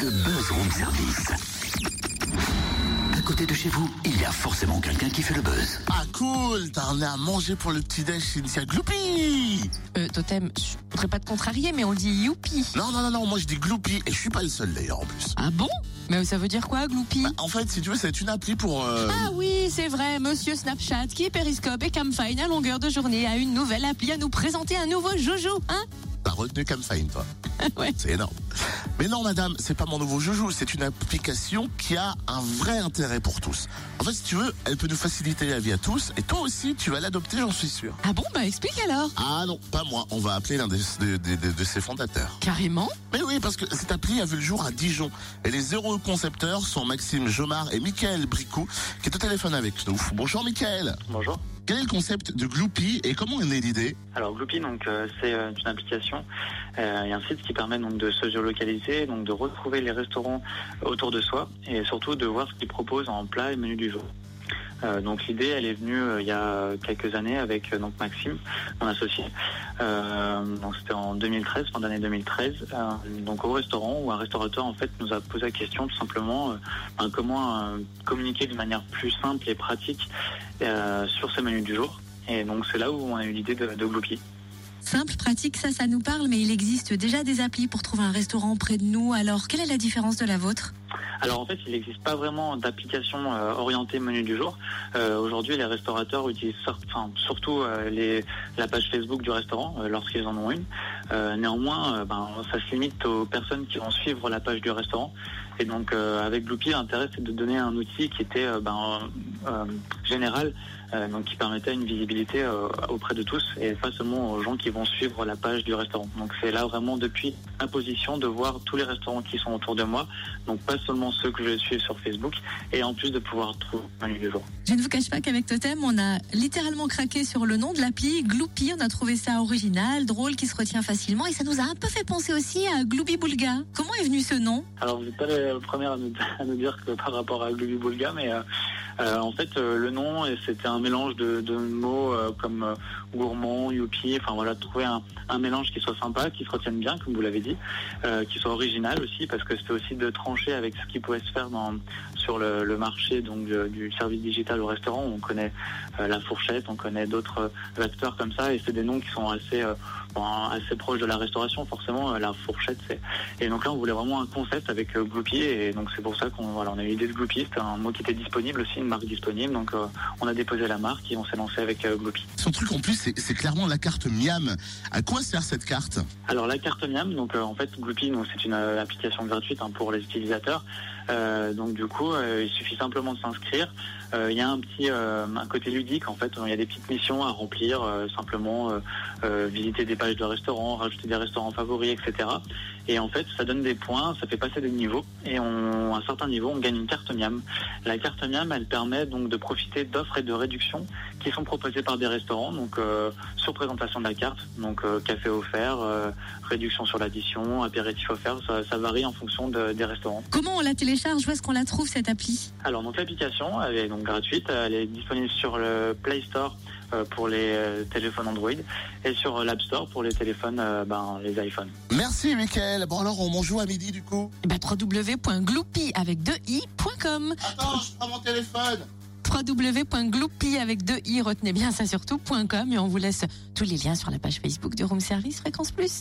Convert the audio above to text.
le buzz room service. À côté de chez vous, il y a forcément quelqu'un qui fait le buzz. Ah cool, t'as un à manger pour le petit déj initial Gloupi Euh, Totem, je voudrais pas te contrarier, mais on dit youpi. Non, non, non, non, moi je dis Gloupi et je suis pas le seul d'ailleurs en plus. Ah bon? Mais ça veut dire quoi, Gloupi? Bah, en fait, si tu veux, c'est une appli pour... euh, Ah oui, c'est vrai, monsieur Snapchat, qui est Periscope et Camfine à longueur de journée, a une nouvelle appli à nous présenter un nouveau joujou, hein? T'as retenu Camfine, toi. Ouais. C'est énorme. Mais non, madame, c'est pas mon nouveau joujou. C'est une application qui a un vrai intérêt pour tous. En fait, si tu veux, elle peut nous faciliter la vie à tous. Et toi aussi, tu vas l'adopter, j'en suis sûr. Ah bon, bah explique alors. Ah non, pas moi. On va appeler l'un des- de, de- de- de ses fondateurs. Carrément Mais oui, parce que cette appli a vu le jour à Dijon. Et les heureux concepteurs sont Maxime Jomard et Michael Bricou, qui est au téléphone avec nous. Bonjour Michael. Bonjour. Quel est le concept de Gloopy et comment est l'idée Alors Gloopy, euh, c'est euh, une application euh, et un site qui permet donc de se géolocaliser, donc de retrouver les restaurants autour de soi et surtout de voir ce qu'ils proposent en plat et menu du jour. Euh, donc l'idée, elle est venue euh, il y a quelques années avec euh, donc Maxime, mon associé. C'était en 2013, fin d'année 2013. euh, donc au restaurant où un restaurateur en fait nous a posé la question tout simplement ben, comment communiquer de manière plus simple et pratique sur ce menu du jour. Et donc c'est là où on a eu l'idée de, de. Simple, pratique, ça, ça nous parle, mais il existe déjà des applis pour trouver un restaurant près de nous. Alors, quelle est la différence de la vôtre? Alors en fait, il n'existe pas vraiment d'application euh, orientée menu du jour. Euh, Aujourd'hui, les restaurateurs utilisent enfin, surtout euh, la page Facebook du restaurant lorsqu'ils en ont une. Euh, néanmoins, euh, ben, ça se limite aux personnes qui vont suivre la page du restaurant. Et donc euh, avec Gloopy, l'intérêt c'est de donner un outil qui était ben, général, donc qui permettait une visibilité auprès de tous et pas seulement aux gens qui vont suivre la page du restaurant. Donc c'est là vraiment depuis ma position de voir tous les restaurants qui sont autour de moi, donc pas seulement ceux que je suis sur Facebook, et en plus de pouvoir trouver un lieu du jour. Je ne vous cache pas qu'avec Totem, on a littéralement craqué sur le nom de l'appli Gloopy. On a trouvé ça original, drôle, qui se retient facilement. Et ça nous a un peu fait penser aussi à Glooby Boulga. Comment est venu ce nom? Alors vous n'êtes pas le premier à nous, à nous dire que par rapport à Gloobie Boulga, mais euh, en fait euh, le nom c'était un mélange de, mots euh, comme euh, gourmand, youpi, enfin voilà, trouver un, mélange qui soit sympa, qui se retienne bien, comme vous l'avez dit, euh, qui soit original aussi, parce que c'était aussi de trancher avec ce qui pouvait se faire dans, sur le, marché donc du service digital au restaurant. On connaît euh, la fourchette, on connaît d'autres euh, acteurs comme ça, et c'est des noms qui sont assez euh, assez proches de la restauration. Forcément, euh, la fourchette, c'est et donc là, on voulait vraiment un concept avec euh, Gloopy, et donc c'est pour ça qu'on voilà, on a eu l'idée de Gloopy. C'était un mot qui était disponible aussi, une marque disponible. Donc euh, on a déposé la marque et on s'est lancé avec euh, Gloopy. Son truc en plus, c'est clairement la carte Miam. À quoi sert cette carte? Alors la carte Miam, donc euh, en fait Gloopy, c'est une application gratuite hein, pour les utilisateurs. Euh, donc du coup, euh, il suffit simplement de s'inscrire. Euh, Il y a un petit un côté ludique en fait. Il y a des petites missions à remplir, simplement visiter des pages de restaurants, rajouter des restaurants favoris, etc. Et en fait, ça donne des points, ça fait passer des niveaux. Et on, à un certain niveau, on gagne une carte Miam. La carte Miam, elle permet donc de profiter d'offres et de réductions qui sont proposées par des restaurants. Donc euh, sur présentation de la carte, donc euh, café offert, euh, réduction sur l'addition, apéritif offert, ça, ça varie en fonction de- des restaurants. Comment on la télécharge? Où est-ce qu'on la trouve, cette appli? Alors donc l'application, elle est donc gratuite, elle est disponible sur le Play Store pour les euh, téléphones Android et sur l'App Store pour les téléphones, euh, ben, les iPhones. Merci Michael. Bon alors, on mange où à midi du coup bah, www.gloopy avec deux i.com Attends, je prends mon téléphone. www.gloopy avec deux i, retenez bien ça surtout, .com et on vous laisse tous les liens sur la page Facebook du Room Service Fréquence Plus.